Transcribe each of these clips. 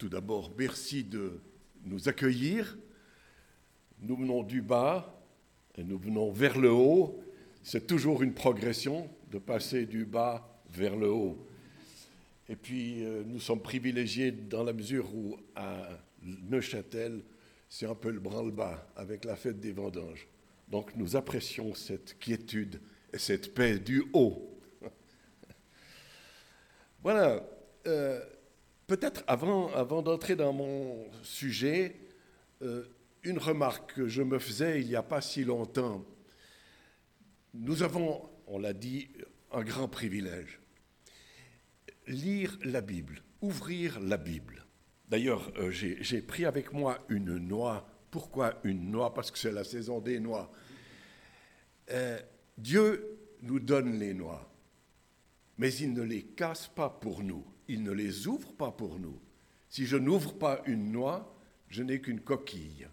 Tout d'abord, merci de nous accueillir. Nous venons du bas et nous venons vers le haut. C'est toujours une progression de passer du bas vers le haut. Et puis, euh, nous sommes privilégiés dans la mesure où, à Neuchâtel, c'est un peu le branle-bas avec la fête des vendanges. Donc, nous apprécions cette quiétude et cette paix du haut. voilà. Euh, Peut-être avant, d'entrer dans mon sujet, euh, une remarque que je me faisais il n'y a pas si longtemps. Nous avons, on l'a dit, un grand privilège. Lire la Bible, ouvrir la Bible. D'ailleurs, euh, j'ai pris avec moi une noix. Pourquoi une noix? Parce que c'est la saison des noix. Euh, Dieu nous donne les noix, mais il ne les casse pas pour nous il ne les ouvre pas pour nous. Si je n'ouvre pas une noix, je n'ai qu'une coquille.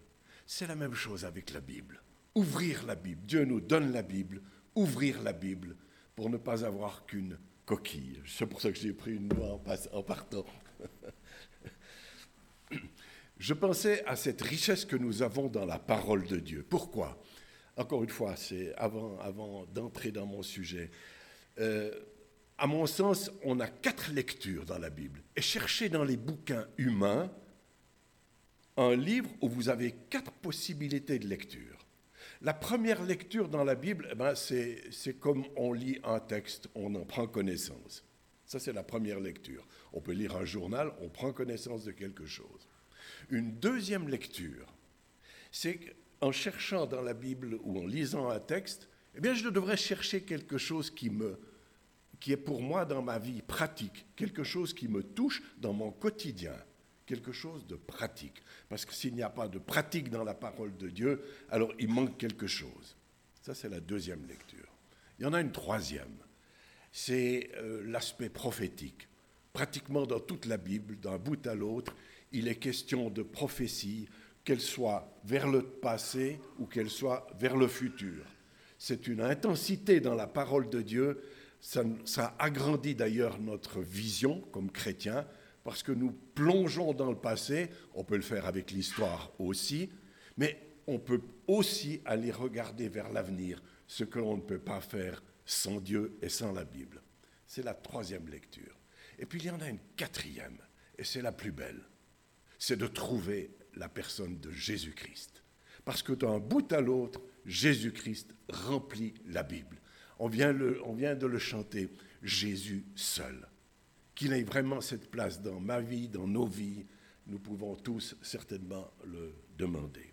C'est la même chose avec la Bible. Ouvrir la Bible. Dieu nous donne la Bible, ouvrir la Bible pour ne pas avoir qu'une coquille. C'est pour ça que j'ai pris une noix en, partant. je pensais à cette richesse que nous avons dans la parole de Dieu. Pourquoi? Encore une fois, c'est avant, d'entrer dans mon sujet. Euh, à mon sens, on a quatre lectures dans la Bible. Et cherchez dans les bouquins humains un livre où vous avez quatre possibilités de lecture. La première lecture dans la Bible, eh ben, c'est comme on lit un texte, on en prend connaissance. Ça, c'est la première lecture. On peut lire un journal, on prend connaissance de quelque chose. Une deuxième lecture, c'est qu'en cherchant dans la Bible ou en lisant un texte, eh bien, je devrais chercher quelque chose qui me qui est pour moi dans ma vie pratique, quelque chose qui me touche dans mon quotidien, quelque chose de pratique. Parce que s'il n'y a pas de pratique dans la parole de Dieu, alors il manque quelque chose. Ça, c'est la deuxième lecture. Il y en a une troisième, c'est euh, l'aspect prophétique. Pratiquement dans toute la Bible, d'un bout à l'autre, il est question de prophétie, qu'elle soit vers le passé ou qu'elle soit vers le futur. C'est une intensité dans la parole de Dieu ça, agrandit d'ailleurs notre vision comme chrétiens, parce que nous plongeons dans le passé, on peut le faire avec l'histoire aussi, mais on peut aussi aller regarder vers l'avenir, ce que l'on ne peut pas faire sans Dieu et sans la Bible. C'est la troisième lecture. Et puis il y en a une quatrième, et c'est la plus belle, c'est de trouver la personne de Jésus-Christ. Parce que d'un bout à l'autre, Jésus-Christ remplit la Bible. On vient, de le chanter, Jésus seul. Qu'il ait vraiment cette place dans ma vie, dans nos vies, nous pouvons tous certainement le demander.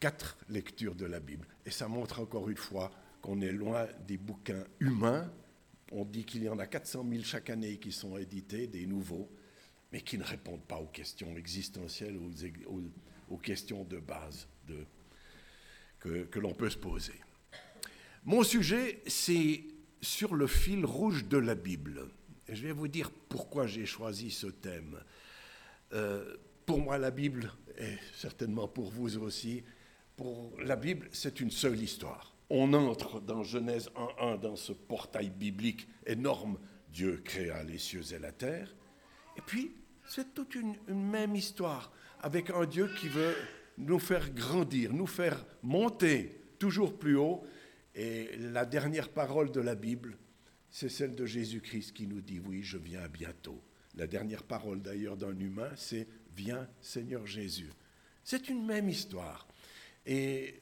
Quatre lectures de la Bible. Et ça montre encore une fois qu'on est loin des bouquins humains. On dit qu'il y en a 400 000 chaque année qui sont édités, des nouveaux, mais qui ne répondent pas aux questions existentielles, aux, aux, questions de base que l'on peut se poser. Mon sujet, c'est sur le fil rouge de la Bible. Je vais vous dire pourquoi j'ai choisi ce thème. Euh, pour moi, la Bible, et certainement pour vous aussi, pour la Bible, c'est une seule histoire. On entre dans Genèse 1.1, dans ce portail biblique énorme. Dieu créa les cieux et la terre. Et puis, c'est toute une même histoire, avec un Dieu qui veut nous faire grandir, nous faire monter toujours plus haut et la dernière parole de la Bible, c'est celle de Jésus-Christ qui nous dit, oui, je viens bientôt. La dernière parole d'ailleurs d'un humain, c'est Viens Seigneur Jésus. C'est une même histoire. Et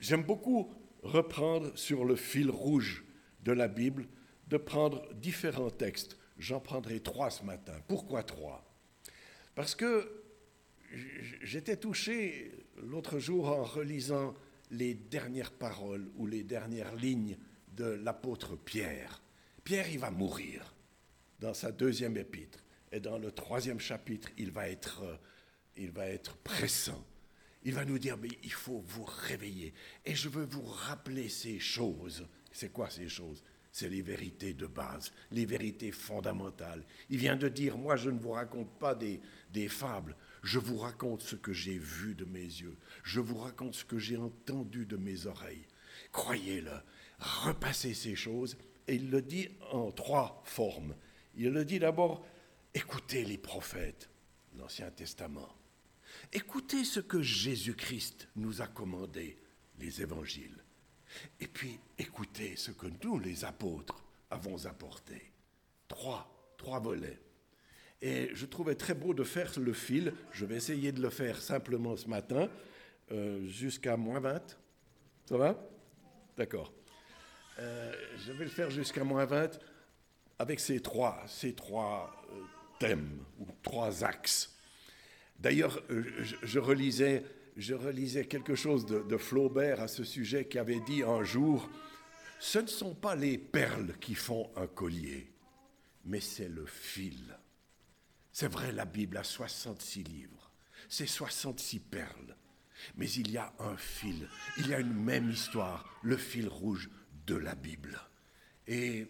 j'aime beaucoup reprendre sur le fil rouge de la Bible, de prendre différents textes. J'en prendrai trois ce matin. Pourquoi trois? Parce que j'étais touché l'autre jour en relisant les dernières paroles ou les dernières lignes de l'apôtre Pierre. Pierre, il va mourir dans sa deuxième épître. Et dans le troisième chapitre, il va être, euh, il va être pressant. Il va nous dire, mais il faut vous réveiller. Et je veux vous rappeler ces choses. C'est quoi ces choses? C'est les vérités de base, les vérités fondamentales. Il vient de dire, moi je ne vous raconte pas des, des fables, je vous raconte ce que j'ai vu de mes yeux. Je vous raconte ce que j'ai entendu de mes oreilles. Croyez-le. Repassez ces choses. Et il le dit en trois formes. Il le dit d'abord, écoutez les prophètes. l'Ancien Testament. Écoutez ce que Jésus-Christ nous a commandé, les évangiles. Et puis écoutez ce que nous, les apôtres, avons apporté. Trois, trois volets. Et je trouvais très beau de faire le fil. Je vais essayer de le faire simplement ce matin, euh, jusqu'à moins 20. Ça va? D'accord. Euh, je vais le faire jusqu'à moins 20 avec ces trois, ces trois euh, thèmes, ou trois axes. D'ailleurs, je, relisais, je relisais quelque chose de, de Flaubert à ce sujet qui avait dit un jour, ce ne sont pas les perles qui font un collier, mais c'est le fil. C'est vrai, la Bible a 66 livres, c'est 66 perles, mais il y a un fil, il y a une même histoire, le fil rouge de la Bible. Et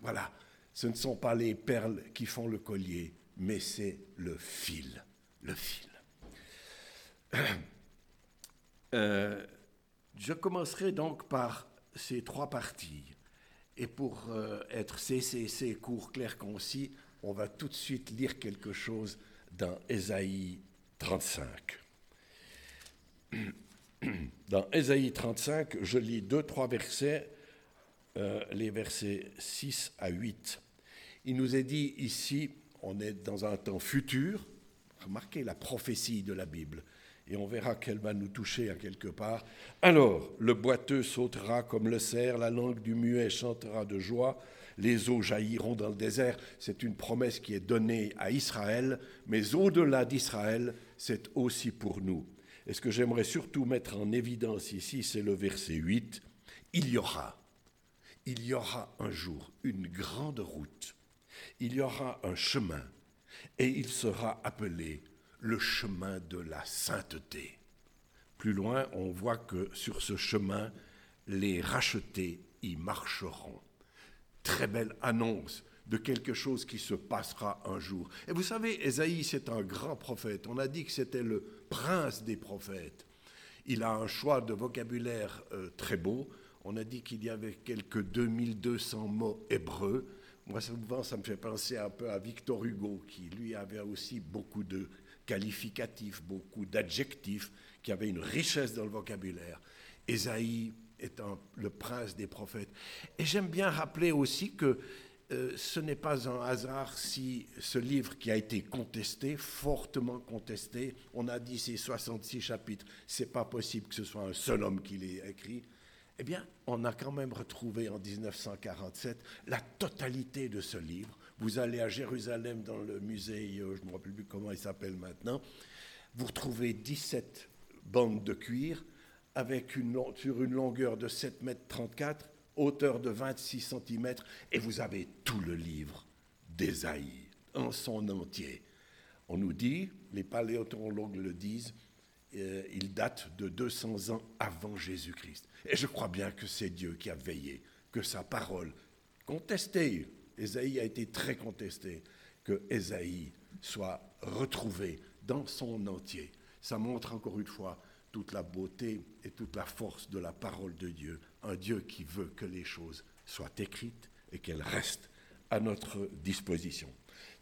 voilà, ce ne sont pas les perles qui font le collier, mais c'est le fil, le fil. Euh, je commencerai donc par ces trois parties. Et pour euh, être CCC, court, clair, concis, on va tout de suite lire quelque chose dans Ésaïe 35. Dans Ésaïe 35, je lis deux, trois versets, euh, les versets 6 à 8. Il nous est dit ici, on est dans un temps futur, remarquez la prophétie de la Bible, et on verra qu'elle va nous toucher à quelque part. Alors, le boiteux sautera comme le cerf, la langue du muet chantera de joie, les eaux jailliront dans le désert. C'est une promesse qui est donnée à Israël, mais au-delà d'Israël, c'est aussi pour nous. Et ce que j'aimerais surtout mettre en évidence ici, c'est le verset 8. Il y aura, il y aura un jour une grande route, il y aura un chemin, et il sera appelé le chemin de la sainteté. Plus loin, on voit que sur ce chemin, les rachetés y marcheront très belle annonce de quelque chose qui se passera un jour. Et vous savez, Ésaïe, c'est un grand prophète. On a dit que c'était le prince des prophètes. Il a un choix de vocabulaire euh, très beau. On a dit qu'il y avait quelques 2200 mots hébreux. Moi, souvent, ça me fait penser un peu à Victor Hugo, qui lui avait aussi beaucoup de qualificatifs, beaucoup d'adjectifs, qui avait une richesse dans le vocabulaire. Ésaïe étant le prince des prophètes. Et j'aime bien rappeler aussi que euh, ce n'est pas un hasard si ce livre qui a été contesté, fortement contesté, on a dit ces 66 chapitres, c'est pas possible que ce soit un seul homme qui l'ait écrit. Eh bien, on a quand même retrouvé en 1947 la totalité de ce livre. Vous allez à Jérusalem dans le musée, euh, je ne me rappelle plus comment il s'appelle maintenant, vous retrouvez 17 bandes de cuir, avec une, sur une longueur de 7 mètres 34, hauteur de 26 cm, et vous avez tout le livre d'Ésaïe en son entier. On nous dit, les paléontologues le disent, euh, il date de 200 ans avant Jésus-Christ. Et je crois bien que c'est Dieu qui a veillé, que sa parole, contestée, Ésaïe a été très contesté, que Ésaïe soit retrouvé dans son entier. Ça montre encore une fois toute la beauté et toute la force de la parole de Dieu, un Dieu qui veut que les choses soient écrites et qu'elles restent à notre disposition.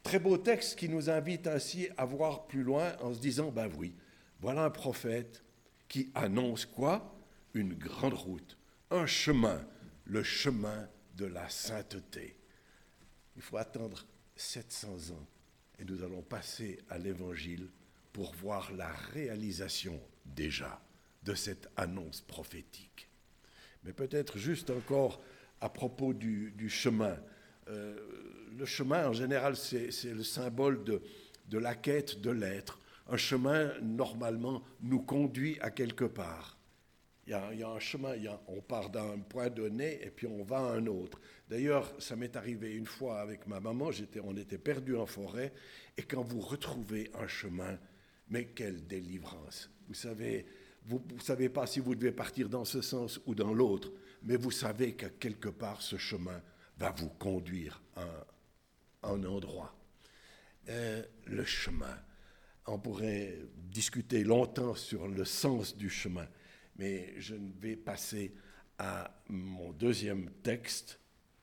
Très beau texte qui nous invite ainsi à voir plus loin en se disant, ben oui, voilà un prophète qui annonce quoi? Une grande route, un chemin, le chemin de la sainteté. Il faut attendre 700 ans et nous allons passer à l'évangile pour voir la réalisation déjà de cette annonce prophétique. Mais peut-être juste encore à propos du, chemin. Euh, le chemin, en général, c'est le symbole de, la quête de l'être. Un chemin, normalement, nous conduit à quelque part. Il y a, il y a un chemin, il y a, on part d'un point donné et puis on va à un autre. D'ailleurs, ça m'est arrivé une fois avec ma maman, on était perdus en forêt, et quand vous retrouvez un chemin, mais quelle délivrance vous savez, vous ne savez pas si vous devez partir dans ce sens ou dans l'autre, mais vous savez que quelque part ce chemin va vous conduire à un, endroit. Euh, le chemin. On pourrait discuter longtemps sur le sens du chemin, mais je vais passer à mon deuxième texte,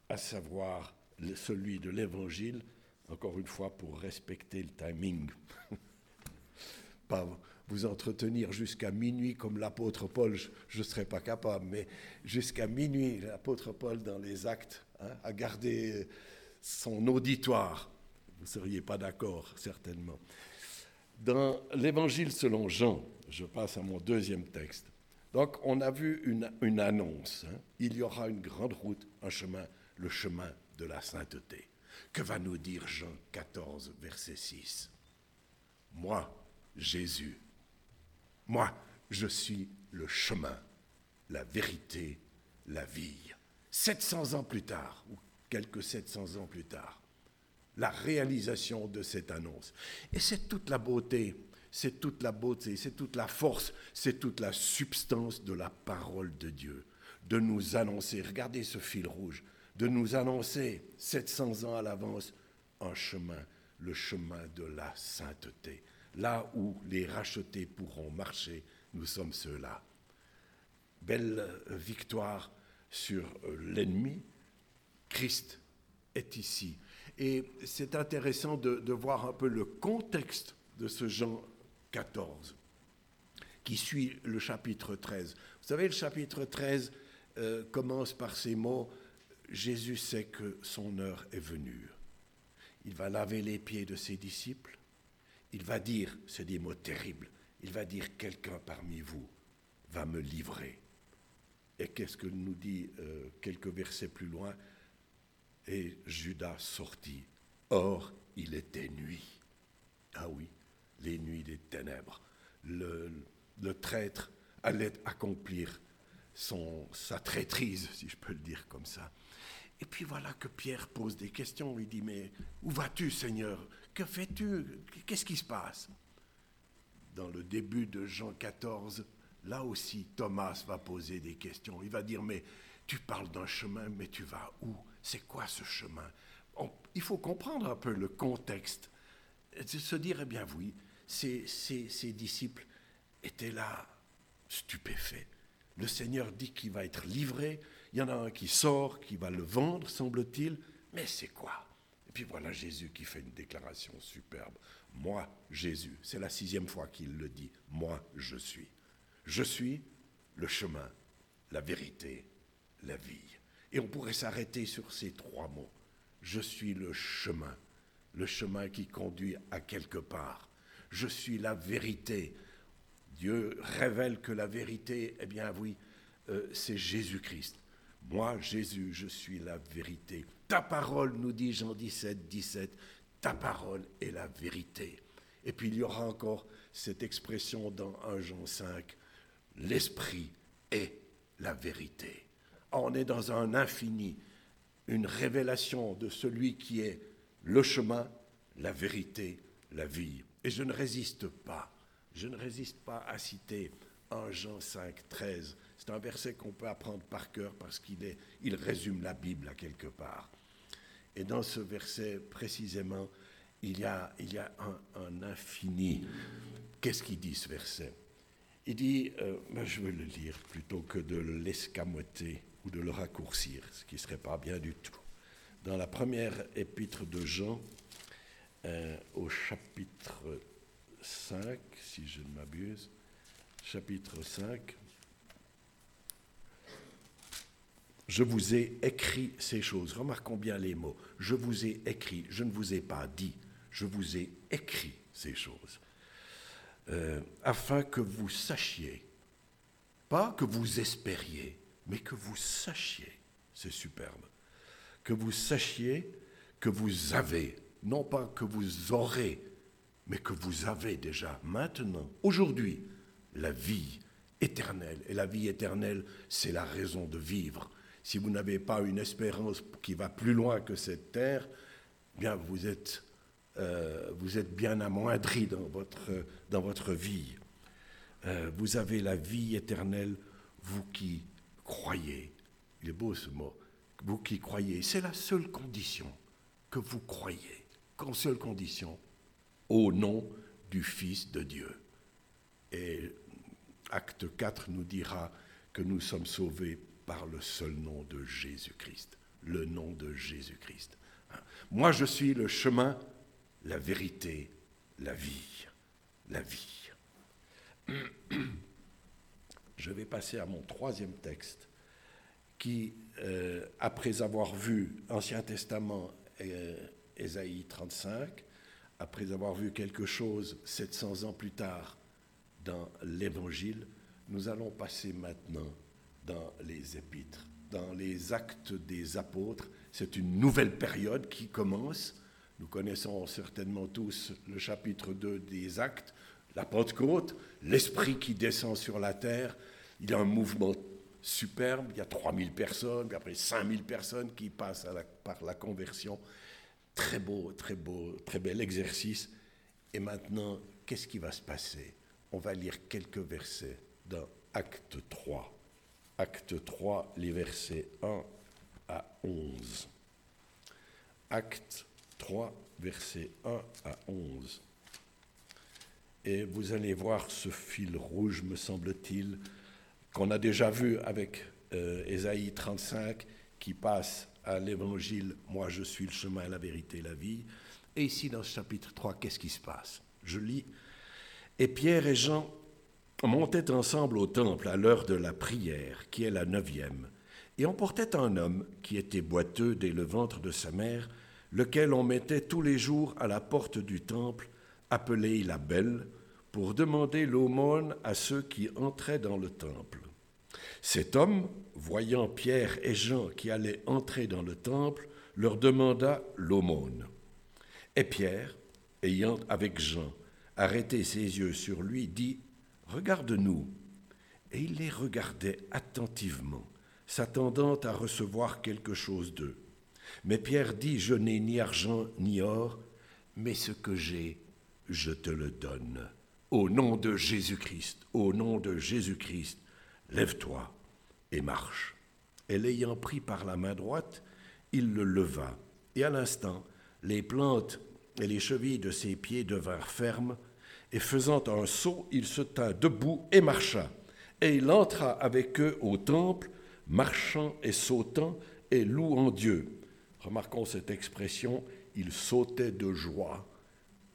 à savoir celui de l'Évangile, encore une fois pour respecter le timing. vous entretenir jusqu'à minuit comme l'apôtre Paul, je ne serais pas capable, mais jusqu'à minuit, l'apôtre Paul dans les actes, hein, a gardé son auditoire. Vous ne seriez pas d'accord, certainement. Dans l'Évangile selon Jean, je passe à mon deuxième texte. Donc, on a vu une, annonce. Hein. Il y aura une grande route, un chemin, le chemin de la sainteté. Que va nous dire Jean 14, verset 6 Moi, Jésus, moi, je suis le chemin, la vérité, la vie. 700 ans plus tard, ou quelques 700 ans plus tard, la réalisation de cette annonce. Et c'est toute la beauté, c'est toute la beauté, c'est toute la force, c'est toute la substance de la parole de Dieu, de nous annoncer, regardez ce fil rouge, de nous annoncer 700 ans à l'avance un chemin, le chemin de la sainteté. Là où les rachetés pourront marcher, nous sommes ceux-là. Belle victoire sur euh, l'ennemi. Christ est ici. Et c'est intéressant de, voir un peu le contexte de ce Jean 14, qui suit le chapitre 13. Vous savez, le chapitre 13 euh, commence par ces mots, Jésus sait que son heure est venue. Il va laver les pieds de ses disciples, il va dire, c'est des mots terribles, il va dire quelqu'un parmi vous va me livrer. Et qu'est-ce que nous dit euh, quelques versets plus loin? Et Judas sortit. Or, il était nuit. Ah oui, les nuits des ténèbres. Le, traître allait accomplir son, sa traîtrise, si je peux le dire comme ça. Et puis voilà que Pierre pose des questions. Il dit, mais où vas-tu, Seigneur? Que fais-tu? Qu'est-ce qui se passe? Dans le début de Jean 14, là aussi, Thomas va poser des questions. Il va dire, mais tu parles d'un chemin, mais tu vas où? C'est quoi ce chemin? Il faut comprendre un peu le contexte. Se dire, eh bien oui, ces disciples étaient là, stupéfaits. Le Seigneur dit qu'il va être livré, il y en a un qui sort, qui va le vendre, semble-t-il. Mais c'est quoi? Puis voilà Jésus qui fait une déclaration superbe. Moi, Jésus, c'est la sixième fois qu'il le dit. Moi, je suis. Je suis le chemin, la vérité, la vie. Et on pourrait s'arrêter sur ces trois mots. Je suis le chemin, le chemin qui conduit à quelque part. Je suis la vérité. Dieu révèle que la vérité, eh bien oui, euh, c'est Jésus-Christ. Moi, Jésus, je suis la vérité. Ta parole, nous dit Jean 17, 17, ta parole est la vérité. Et puis il y aura encore cette expression dans 1 Jean 5, l'Esprit est la vérité. On est dans un infini, une révélation de celui qui est le chemin, la vérité, la vie. Et je ne résiste pas, je ne résiste pas à citer 1 Jean 5, 13 c'est un verset qu'on peut apprendre par cœur parce qu'il il résume la Bible à quelque part. Et dans ce verset précisément, il y a, un, infini. Qu'est-ce qu'il dit ce verset? Il dit, euh, ben, je vais le lire plutôt que de l'escamoter ou de le raccourcir, ce qui ne serait pas bien du tout. Dans la première épître de Jean, euh, au chapitre 5, si je ne m'abuse, chapitre 5, Je vous ai écrit ces choses. Remarquons bien les mots. Je vous ai écrit. Je ne vous ai pas dit. Je vous ai écrit ces choses. Euh, afin que vous sachiez, pas que vous espériez, mais que vous sachiez, c'est superbe, que vous sachiez que vous avez, non pas que vous aurez, mais que vous avez déjà maintenant, aujourd'hui, la vie éternelle. Et la vie éternelle, c'est la raison de vivre si vous n'avez pas une espérance qui va plus loin que cette terre, bien vous êtes, euh, vous êtes bien amoindri dans votre, dans votre vie. Euh, vous avez la vie éternelle, vous qui croyez. Il est beau ce mot. Vous qui croyez. C'est la seule condition que vous croyez. Qu'en seule condition, au nom du Fils de Dieu. Et acte 4 nous dira que nous sommes sauvés par le seul nom de Jésus-Christ, le nom de Jésus-Christ. Hein? Moi, je suis le chemin, la vérité, la vie, la vie. Je vais passer à mon troisième texte qui, euh, après avoir vu Ancien Testament et Ésaïe 35, après avoir vu quelque chose 700 ans plus tard dans l'Évangile, nous allons passer maintenant dans les épîtres, dans les actes des apôtres. C'est une nouvelle période qui commence. Nous connaissons certainement tous le chapitre 2 des actes, la Pentecôte, l'Esprit qui descend sur la terre. Il y a un mouvement superbe, il y a 3000 personnes, puis après 5000 personnes qui passent par la conversion. Très beau, très beau, très bel exercice. Et maintenant, qu'est-ce qui va se passer? On va lire quelques versets dans Acte 3. Acte 3, les versets 1 à 11. Acte 3, versets 1 à 11. Et vous allez voir ce fil rouge, me semble-t-il, qu'on a déjà vu avec euh, Ésaïe 35, qui passe à l'évangile Moi je suis le chemin, la vérité, la vie. Et ici, dans ce chapitre 3, qu'est-ce qui se passe? Je lis Et Pierre et Jean montaient ensemble au temple à l'heure de la prière, qui est la neuvième. Et on portait un homme qui était boiteux dès le ventre de sa mère, lequel on mettait tous les jours à la porte du temple, appelé la Belle, pour demander l'aumône à ceux qui entraient dans le temple. Cet homme, voyant Pierre et Jean qui allaient entrer dans le temple, leur demanda l'aumône. Et Pierre, ayant avec Jean arrêté ses yeux sur lui, dit Regarde-nous. Et il les regardait attentivement, s'attendant à recevoir quelque chose d'eux. Mais Pierre dit Je n'ai ni argent ni or, mais ce que j'ai, je te le donne. Au nom de Jésus-Christ, au nom de Jésus-Christ, lève-toi et marche. Et l'ayant pris par la main droite, il le leva. Et à l'instant, les plantes et les chevilles de ses pieds devinrent fermes, et faisant un saut, il se tint debout et marcha. Et il entra avec eux au temple, marchant et sautant et louant Dieu. Remarquons cette expression, il sautait de joie.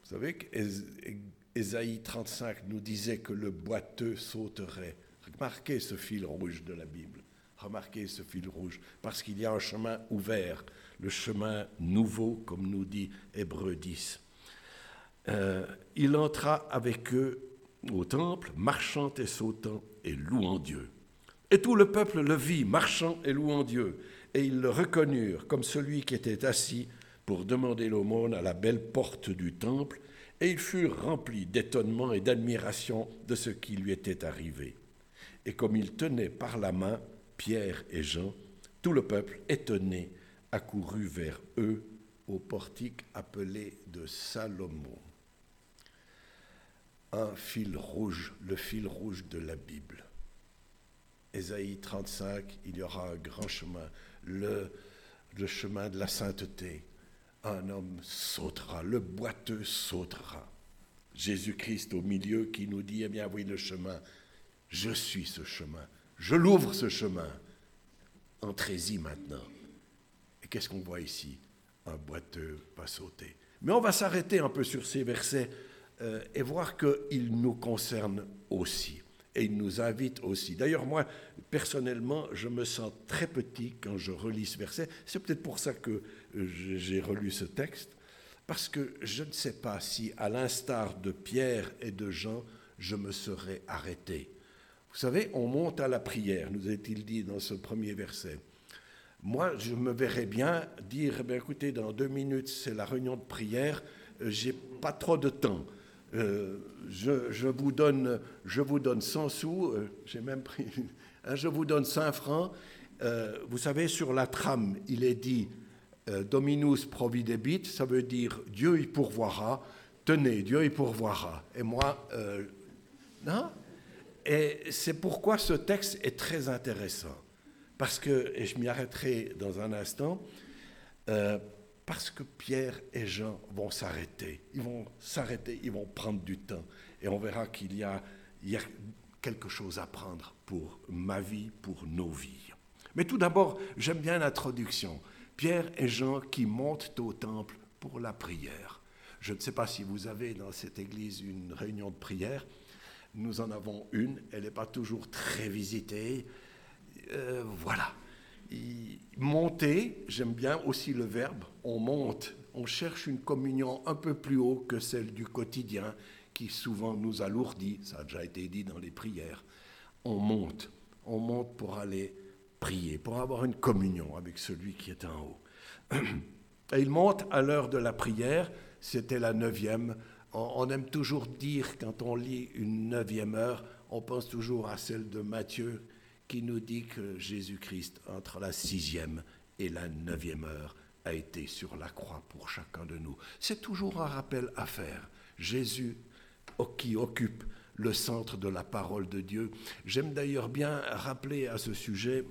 Vous savez qu'Ésaïe 35 nous disait que le boiteux sauterait. Remarquez ce fil rouge de la Bible. Remarquez ce fil rouge, parce qu'il y a un chemin ouvert, le chemin nouveau, comme nous dit Hébreu 10. Euh, il entra avec eux au temple, marchant et sautant et louant Dieu. Et tout le peuple le vit, marchant et louant Dieu. Et ils le reconnurent comme celui qui était assis pour demander l'aumône à la belle porte du temple, et ils furent remplis d'étonnement et d'admiration de ce qui lui était arrivé. Et comme ils tenaient par la main Pierre et Jean, tout le peuple, étonné, accourut vers eux au portique appelé de Salomon un fil rouge, le fil rouge de la Bible. Ésaïe 35, il y aura un grand chemin, le, le chemin de la sainteté. Un homme sautera, le boiteux sautera. Jésus-Christ au milieu qui nous dit, eh bien oui, le chemin, je suis ce chemin, je l'ouvre ce chemin. Entrez-y maintenant. Et qu'est-ce qu'on voit ici? Un boiteux va sauter. Mais on va s'arrêter un peu sur ces versets euh, et voir qu'il nous concerne aussi. Et il nous invite aussi. D'ailleurs, moi, personnellement, je me sens très petit quand je relis ce verset. C'est peut-être pour ça que euh, j'ai relu ce texte, parce que je ne sais pas si, à l'instar de Pierre et de Jean, je me serais arrêté. Vous savez, on monte à la prière, nous est-il dit dans ce premier verset. Moi, je me verrais bien dire, eh écoutez, dans deux minutes, c'est la réunion de prière, euh, j'ai pas trop de temps. Euh, je, vous donne, je vous donne 100 sous, euh, j'ai même pris, hein, je vous donne 5 francs. Euh, vous savez, sur la trame, il est dit Dominus providebit, ça veut dire Dieu y pourvoira. Tenez, Dieu y pourvoira. Et moi, non Et c'est pourquoi ce texte est très intéressant. Parce que, et je m'y arrêterai dans un instant, parce que Pierre et Jean vont s'arrêter. Ils vont s'arrêter, ils vont prendre du temps. Et on verra qu'il y a, quelque chose à prendre pour ma vie, pour nos vies. Mais tout d'abord, j'aime bien l'introduction. Pierre et Jean qui montent au temple pour la prière. Je ne sais pas si vous avez dans cette église une réunion de prière. Nous en avons une, elle n'est pas toujours très visitée. Euh, voilà. Monter, j'aime bien aussi le verbe, on monte, on cherche une communion un peu plus haut que celle du quotidien qui souvent nous alourdit, ça a déjà été dit dans les prières. On monte, on monte pour aller prier, pour avoir une communion avec celui qui est en haut. Et il monte à l'heure de la prière, c'était la neuvième. On, aime toujours dire, quand on lit une neuvième heure, on pense toujours à celle de Matthieu, qui nous dit que Jésus-Christ, entre la sixième et la neuvième heure, a été sur la croix pour chacun de nous. C'est toujours un rappel à faire. Jésus qui occupe le centre de la parole de Dieu. J'aime d'ailleurs bien rappeler à ce sujet,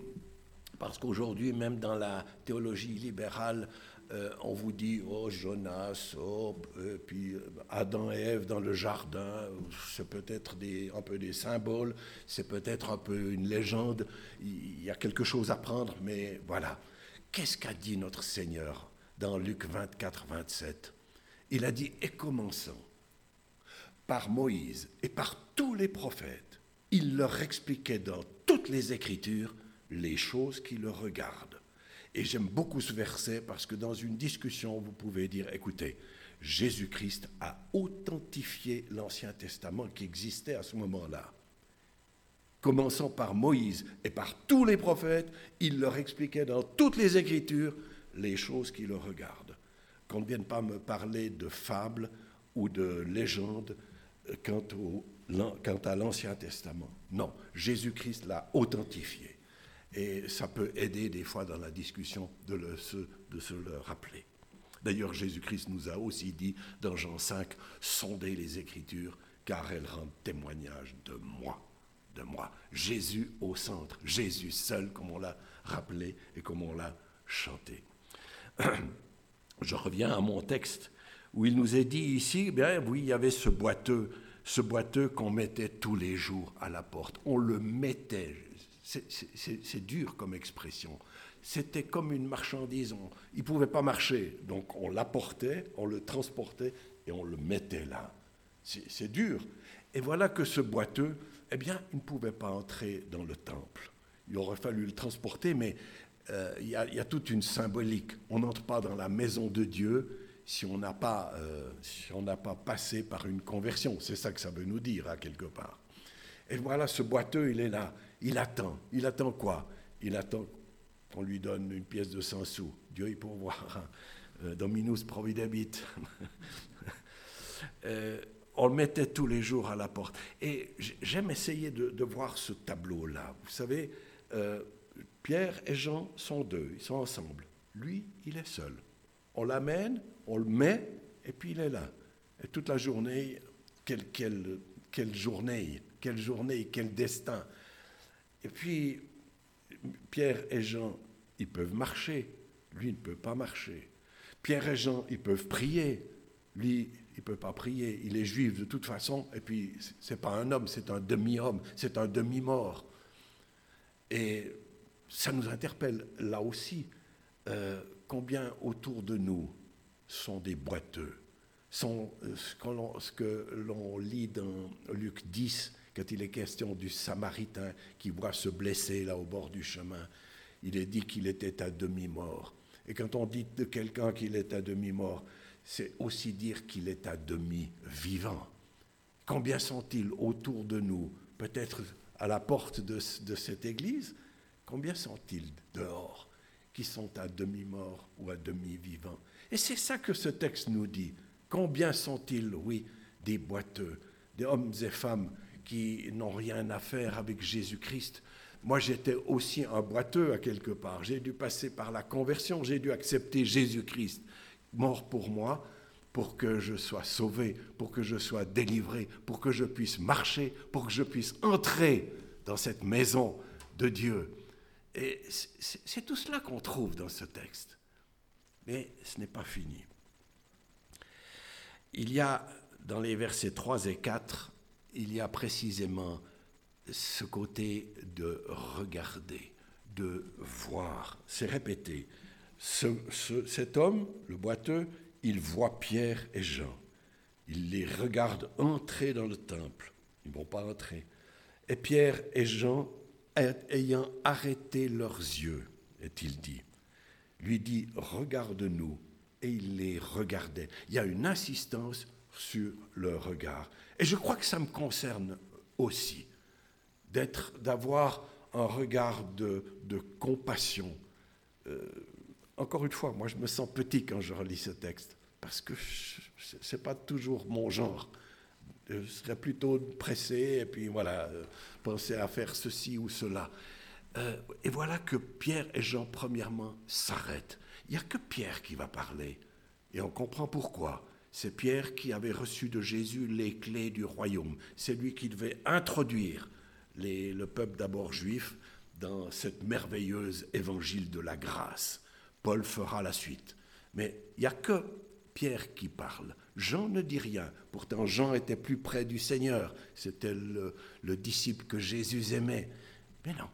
parce qu'aujourd'hui, même dans la théologie libérale, euh, on vous dit, oh Jonas, oh, euh, puis euh, Adam et Ève dans le jardin, c'est peut-être un peu des symboles, c'est peut-être un peu une légende, il y a quelque chose à prendre, mais voilà. Qu'est-ce qu'a dit notre Seigneur dans Luc 24, 27 Il a dit, et commençons par Moïse et par tous les prophètes, il leur expliquait dans toutes les Écritures les choses qui le regardent. Et j'aime beaucoup ce verset parce que dans une discussion, vous pouvez dire, écoutez, Jésus-Christ a authentifié l'Ancien Testament qui existait à ce moment-là. Commençant par Moïse et par tous les prophètes, il leur expliquait dans toutes les Écritures les choses qui le regardent. Qu'on ne vienne pas me parler de fables ou de légendes quant, à l'Ancien Testament. Non, Jésus-Christ l'a authentifié. Et ça peut aider des fois dans la discussion de, de se le rappeler. D'ailleurs, Jésus-Christ nous a aussi dit dans Jean 5, sondez les Écritures, car elles rendent témoignage de moi, de moi. Jésus au centre, Jésus seul, comme on l'a rappelé et comme on l'a chanté. Je reviens à mon texte où il nous est dit ici, bien oui, il y avait ce boiteux, ce boiteux qu'on mettait tous les jours à la porte. On le mettait, c'est dur comme expression. C'était comme une marchandise, il ne pouvait pas marcher, donc on l'apportait, on le transportait et on le mettait là. C'est dur. Et voilà que ce boiteux, eh bien, il ne pouvait pas entrer dans le temple. Il aurait fallu le transporter, mais euh, il y, a toute une symbolique. On n'entre pas dans la maison de Dieu si on n'a pas, euh, si pas passé par une conversion. C'est ça que ça veut nous dire, à quelque part. Et voilà, ce boiteux, il est là. Il attend. Il attend quoi? Il attend qu'on lui donne une pièce de 100 sous. Dieu, il peut voir. Euh, Dominus providebit. euh, on le mettait tous les jours à la porte. Et j'aime essayer de, voir ce tableau-là. Vous savez, euh, Pierre et Jean sont deux, ils sont ensemble. Lui, il est seul. On l'amène, on le met, et puis il est là. Et toute la journée, quelle journée, quelle journée, quel destin. Et puis, Pierre et Jean, ils peuvent marcher, lui, il ne peut pas marcher. Pierre et Jean, ils peuvent prier, lui, il ne peut pas prier. Il est juif de toute façon, et puis, ce n'est pas un homme, c'est un demi-homme, c'est un demi-mort. Et ça nous interpelle là aussi. Euh, combien autour de nous sont des boiteux? Sont euh, ce que l'on lit dans Luc 10, quand il est question du Samaritain qui voit se blesser là au bord du chemin. Il est dit qu'il était à demi-mort. Et quand on dit de quelqu'un qu'il est à demi-mort, c'est aussi dire qu'il est à demi-vivant. Combien sont-ils autour de nous? Peut-être à la porte de, cette église? Combien sont-ils dehors qui sont à demi-morts ou à demi-vivants. Et c'est ça que ce texte nous dit. Combien sont-ils, oui, des boiteux, des hommes et femmes qui n'ont rien à faire avec Jésus-Christ Moi, j'étais aussi un boiteux à quelque part. J'ai dû passer par la conversion, j'ai dû accepter Jésus-Christ, mort pour moi, pour que je sois sauvé, pour que je sois délivré, pour que je puisse marcher, pour que je puisse entrer dans cette maison de Dieu. Et c'est tout cela qu'on trouve dans ce texte. Mais ce n'est pas fini. Il y a, dans les versets 3 et 4, il y a précisément ce côté de regarder, de voir. C'est répété. cet homme, le boiteux, il voit Pierre et Jean. Il les regarde entrer dans le temple. Ils ne vont pas entrer. Et Pierre et Jean, ayant arrêté leurs yeux, est-il dit, lui dit, regarde-nous. Et il les regardait. Il y a une insistance sur le regard. Et je crois que ça me concerne aussi, d'être, d'avoir un regard de, compassion. Euh, encore une fois, moi je me sens petit quand je relis ce texte, parce que ce n'est pas toujours mon genre. Je serais plutôt pressé et puis voilà, euh, penser à faire ceci ou cela. Euh, et voilà que Pierre et Jean, premièrement, s'arrêtent. Il n'y a que Pierre qui va parler. Et on comprend pourquoi. C'est Pierre qui avait reçu de Jésus les clés du royaume. C'est lui qui devait introduire le peuple d'abord juif dans cette merveilleuse évangile de la grâce. Paul fera la suite. Mais il n'y a que Pierre qui parle. Jean ne dit rien. Pourtant, Jean était plus près du Seigneur. C'était le, disciple que Jésus aimait. Mais non,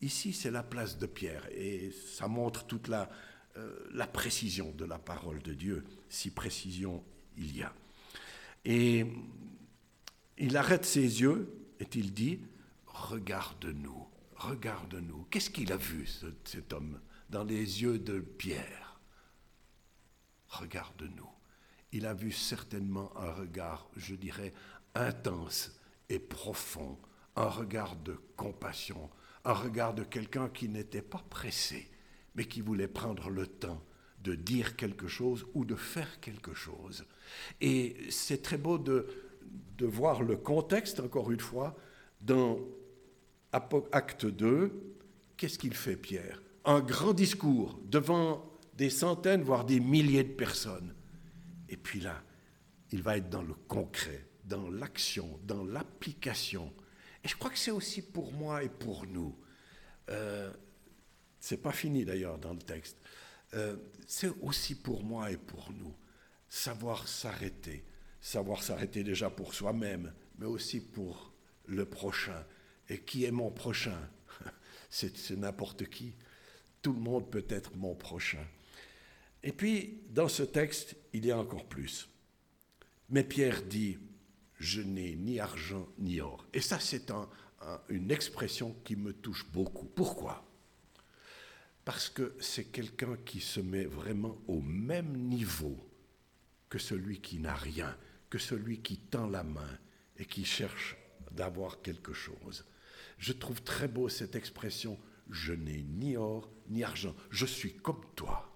ici c'est la place de Pierre. Et ça montre toute la, euh, la précision de la parole de Dieu, si précision il y a. Et il arrête ses yeux et il dit, regarde-nous, regarde-nous. Qu'est-ce qu'il a vu, cet homme, dans les yeux de Pierre? Regarde-nous. Il a vu certainement un regard, je dirais, intense et profond, un regard de compassion, un regard de quelqu'un qui n'était pas pressé, mais qui voulait prendre le temps de dire quelque chose ou de faire quelque chose. Et c'est très beau de, voir le contexte, encore une fois, dans Acte 2, qu'est-ce qu'il fait Pierre? Un grand discours devant des centaines, voire des milliers de personnes. Et puis là, il va être dans le concret, dans l'action, dans l'application. Et je crois que c'est aussi pour moi et pour nous. Euh, c'est pas fini d'ailleurs dans le texte. Euh, c'est aussi pour moi et pour nous. Savoir s'arrêter. Savoir s'arrêter déjà pour soi-même, mais aussi pour le prochain. Et qui est mon prochain? C'est n'importe qui. Tout le monde peut être mon prochain. Et puis, dans ce texte, il y a encore plus. Mais Pierre dit, je n'ai ni argent ni or. Et ça, c'est une expression qui me touche beaucoup. Pourquoi? Parce que c'est quelqu'un qui se met vraiment au même niveau que celui qui n'a rien, que celui qui tend la main et qui cherche d'avoir quelque chose. Je trouve très beau cette expression, je n'ai ni or ni argent, je suis comme toi.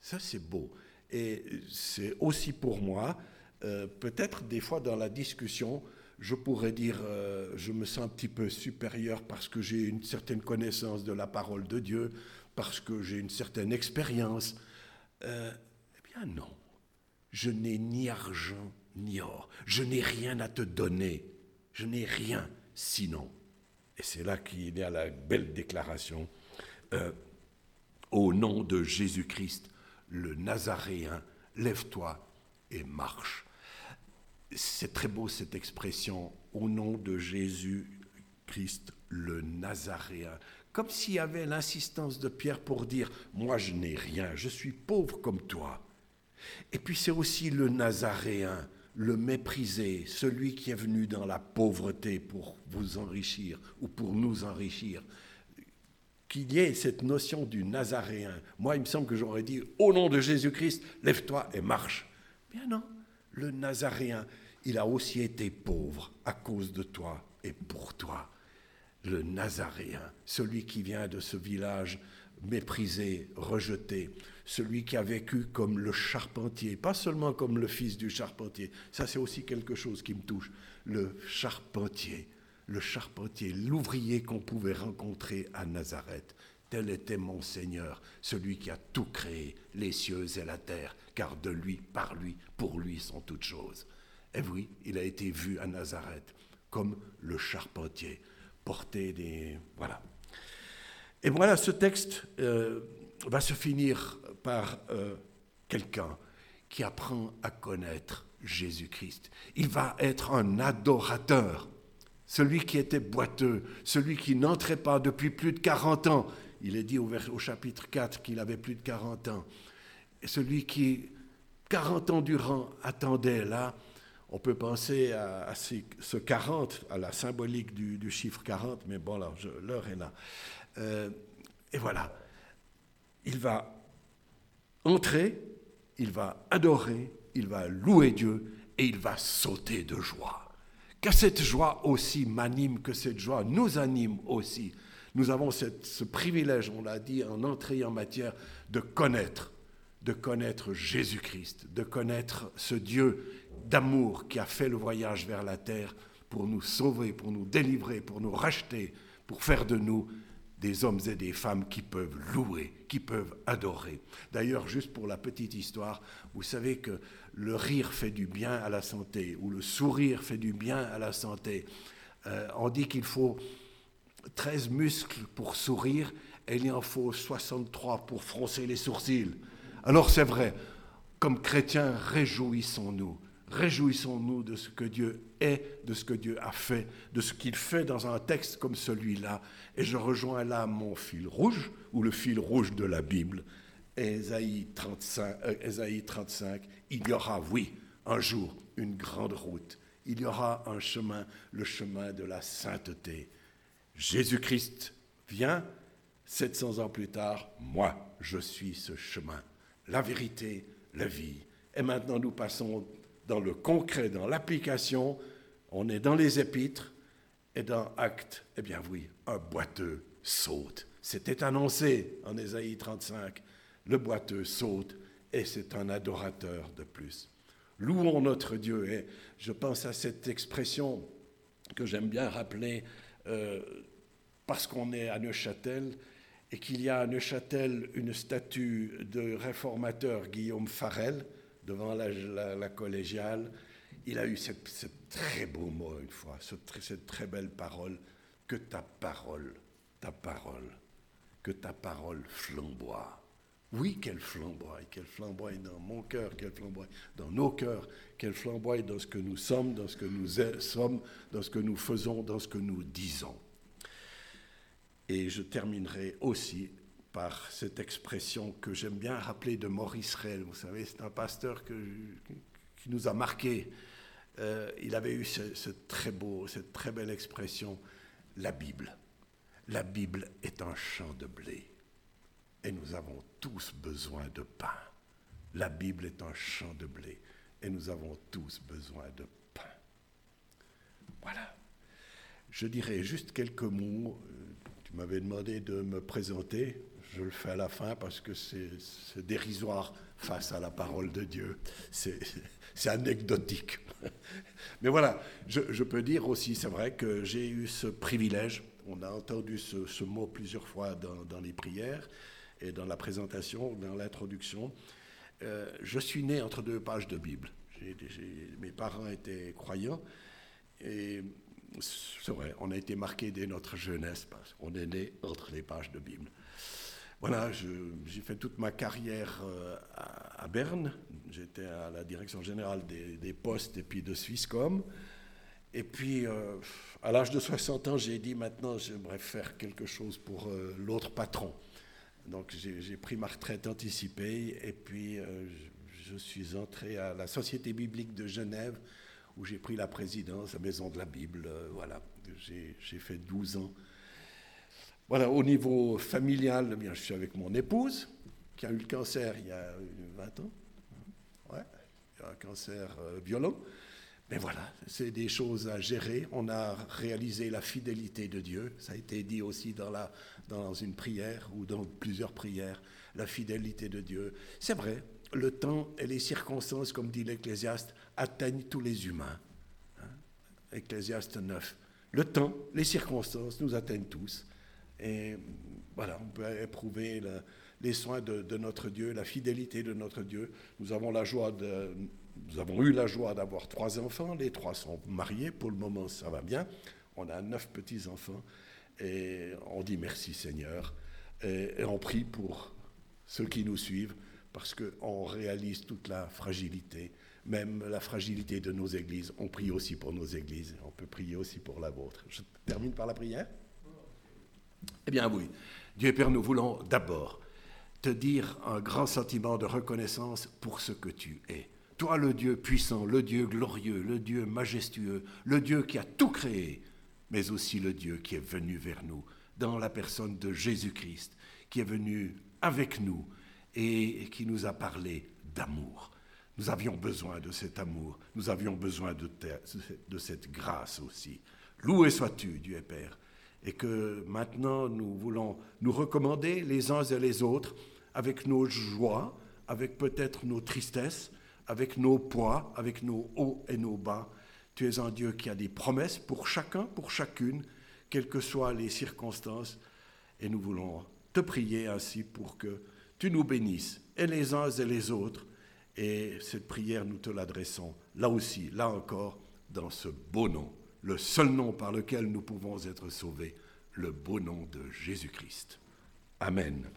Ça, c'est beau. Et c'est aussi pour moi, euh, peut-être des fois dans la discussion, je pourrais dire, euh, je me sens un petit peu supérieur parce que j'ai une certaine connaissance de la parole de Dieu, parce que j'ai une certaine expérience. Euh, eh bien non, je n'ai ni argent ni or, je n'ai rien à te donner, je n'ai rien sinon. Et c'est là qu'il y a la belle déclaration, au nom de Jésus-Christ, le Nazaréen, lève-toi et marche. C'est très beau cette expression, au nom de Jésus-Christ, le Nazaréen. Comme s'il y avait l'insistance de Pierre pour dire, moi je n'ai rien, je suis pauvre comme toi. Et puis c'est aussi le Nazaréen, le méprisé, celui qui est venu dans la pauvreté pour vous enrichir ou pour nous enrichir qu'il y ait cette notion du Nazaréen. Moi, il me semble que j'aurais dit, au nom de Jésus-Christ, lève-toi et marche. Bien non, le Nazaréen, il a aussi été pauvre à cause de toi et pour toi. Le Nazaréen, celui qui vient de ce village méprisé, rejeté, celui qui a vécu comme le charpentier, pas seulement comme le fils du charpentier, ça c'est aussi quelque chose qui me touche, le charpentier le charpentier, l'ouvrier qu'on pouvait rencontrer à Nazareth. Tel était mon Seigneur, celui qui a tout créé, les cieux et la terre, car de lui, par lui, pour lui sont toutes choses. Et oui, il a été vu à Nazareth comme le charpentier, porté des... Voilà. Et voilà, ce texte euh, va se finir par euh, quelqu'un qui apprend à connaître Jésus-Christ. Il va être un adorateur celui qui était boiteux, celui qui n'entrait pas depuis plus de 40 ans. Il est dit au, chapitre 4 qu'il avait plus de 40 ans. Celui qui, 40 ans durant, attendait là, On peut penser à, ce 40, à la symbolique du, chiffre 40, mais bon, l'heure est là. Euh, et voilà, il va entrer, il va adorer, il va louer Dieu et il va sauter de joie. Que cette joie aussi m'anime, que cette joie nous anime aussi. Nous avons ce privilège, on l'a dit, en entrée en matière de connaître, de connaître Jésus-Christ, de connaître ce Dieu d'amour qui a fait le voyage vers la terre pour nous sauver, pour nous délivrer, pour nous racheter, pour faire de nous des hommes et des femmes qui peuvent louer, qui peuvent adorer. D'ailleurs, juste pour la petite histoire, vous savez que le rire fait du bien à la santé, ou le sourire fait du bien à la santé. Euh, on dit qu'il faut 13 muscles pour sourire, et il en faut 63 pour froncer les sourcils. Alors c'est vrai, comme chrétiens, réjouissons-nous. Réjouissons-nous de ce que Dieu est, de ce que Dieu a fait, de ce qu'il fait dans un texte comme celui-là. Et je rejoins là mon fil rouge, ou le fil rouge de la Bible, Ésaïe 35, euh, 35, il y aura, oui, un jour, une grande route. Il y aura un chemin, le chemin de la sainteté. Jésus-Christ vient, 700 ans plus tard, moi, je suis ce chemin, la vérité, la vie. Et maintenant, nous passons dans le concret, dans l'application. On est dans les épîtres et dans Actes. Eh bien oui, un boiteux saute. C'était annoncé en Ésaïe 35 le boiteux saute et c'est un adorateur de plus. Louons notre Dieu. Et je pense à cette expression que j'aime bien rappeler euh, parce qu'on est à Neuchâtel et qu'il y a à Neuchâtel une statue de réformateur Guillaume Farel devant la, collégiale. Il a eu ce, très beau mot une fois, cette très belle parole, que ta parole, ta parole, que ta parole flamboie oui, qu'elle flamboie, qu'elle flamboie dans mon cœur, qu'elle flamboie dans nos cœurs, qu'elle flamboie dans ce que nous sommes, dans ce que nous sommes, dans ce que nous faisons, dans ce que nous disons. Et je terminerai aussi par cette expression que j'aime bien rappeler de Maurice Rell. Vous savez, c'est un pasteur qui nous a marqué. Euh, il avait eu cette très belle expression, la Bible. La Bible est un champ de blé. Et nous avons tous besoin de pain. La Bible est un champ de blé. Et nous avons tous besoin de pain. Voilà. Je dirais juste quelques mots. Tu m'avais demandé de me présenter. Je le fais à la fin parce que c'est dérisoire face à la parole de Dieu. C'est anecdotique. Mais voilà, je, peux dire aussi, c'est vrai que j'ai eu ce privilège. On a entendu ce, mot plusieurs fois dans, les prières et dans la présentation, dans l'introduction. Euh, je suis né entre deux pages de Bible. mes parents étaient croyants et c'est vrai, on a été marqué dès notre jeunesse parce qu'on est né entre les pages de Bible. Voilà, j'ai fait toute ma carrière euh, à, Berne. J'étais à la direction générale des, postes et puis de Swisscom. Et puis, euh, à l'âge de 60 ans, j'ai dit maintenant, j'aimerais faire quelque chose pour l'autre patron. Donc j'ai pris ma retraite anticipée et puis euh, je, suis entré à la Société biblique de Genève où j'ai pris la présidence, la Maison de la Bible. Euh, voilà, j'ai fait 12 ans. Voilà, au niveau familial, eh bien, je suis avec mon épouse qui a eu le cancer il y a 20 ans. Ouais, un cancer euh, violent. Mais voilà, c'est des choses à gérer. On a réalisé la fidélité de Dieu. Ça a été dit aussi dans, la, dans une prière ou dans plusieurs prières. La fidélité de Dieu. C'est vrai, le temps et les circonstances, comme dit l'Ecclésiaste, atteignent tous les humains. Hein? Ecclésiaste 9. Le temps, les circonstances nous atteignent tous. Et voilà, on peut éprouver les soins de, notre Dieu, la fidélité de notre Dieu. Nous avons la joie nous avons eu la joie d'avoir trois enfants. Les trois sont mariés. Pour le moment, ça va bien. On a neuf petits-enfants. Et on dit merci Seigneur. Et, on prie pour ceux qui nous suivent parce qu'on réalise toute la fragilité, même la fragilité de nos églises. On prie aussi pour nos églises. On peut prier aussi pour la vôtre. Je termine par la prière. Eh bien oui, Dieu Père, nous voulons d'abord te dire un grand sentiment de reconnaissance pour ce que tu es toi le Dieu puissant, le Dieu glorieux, le Dieu majestueux, le Dieu qui a tout créé, mais aussi le Dieu qui est venu vers nous, dans la personne de Jésus-Christ, qui est venu avec nous et qui nous a parlé d'amour. Nous avions besoin de cet amour, nous avions besoin de, de cette grâce aussi. Loué sois-tu, Dieu Père, et que maintenant nous voulons nous recommander les uns et les autres avec nos joies, avec peut-être nos tristesses, avec nos poids, avec nos hauts et nos bas. Tu es un Dieu qui a des promesses pour chacun, pour chacune, quelles que soient les circonstances. Et nous voulons te prier ainsi pour que tu nous bénisses, et les uns et les autres. Et cette prière, nous te l'adressons là aussi, là encore, dans ce beau nom, le seul nom par lequel nous pouvons être sauvés, le beau nom de Jésus-Christ. Amen.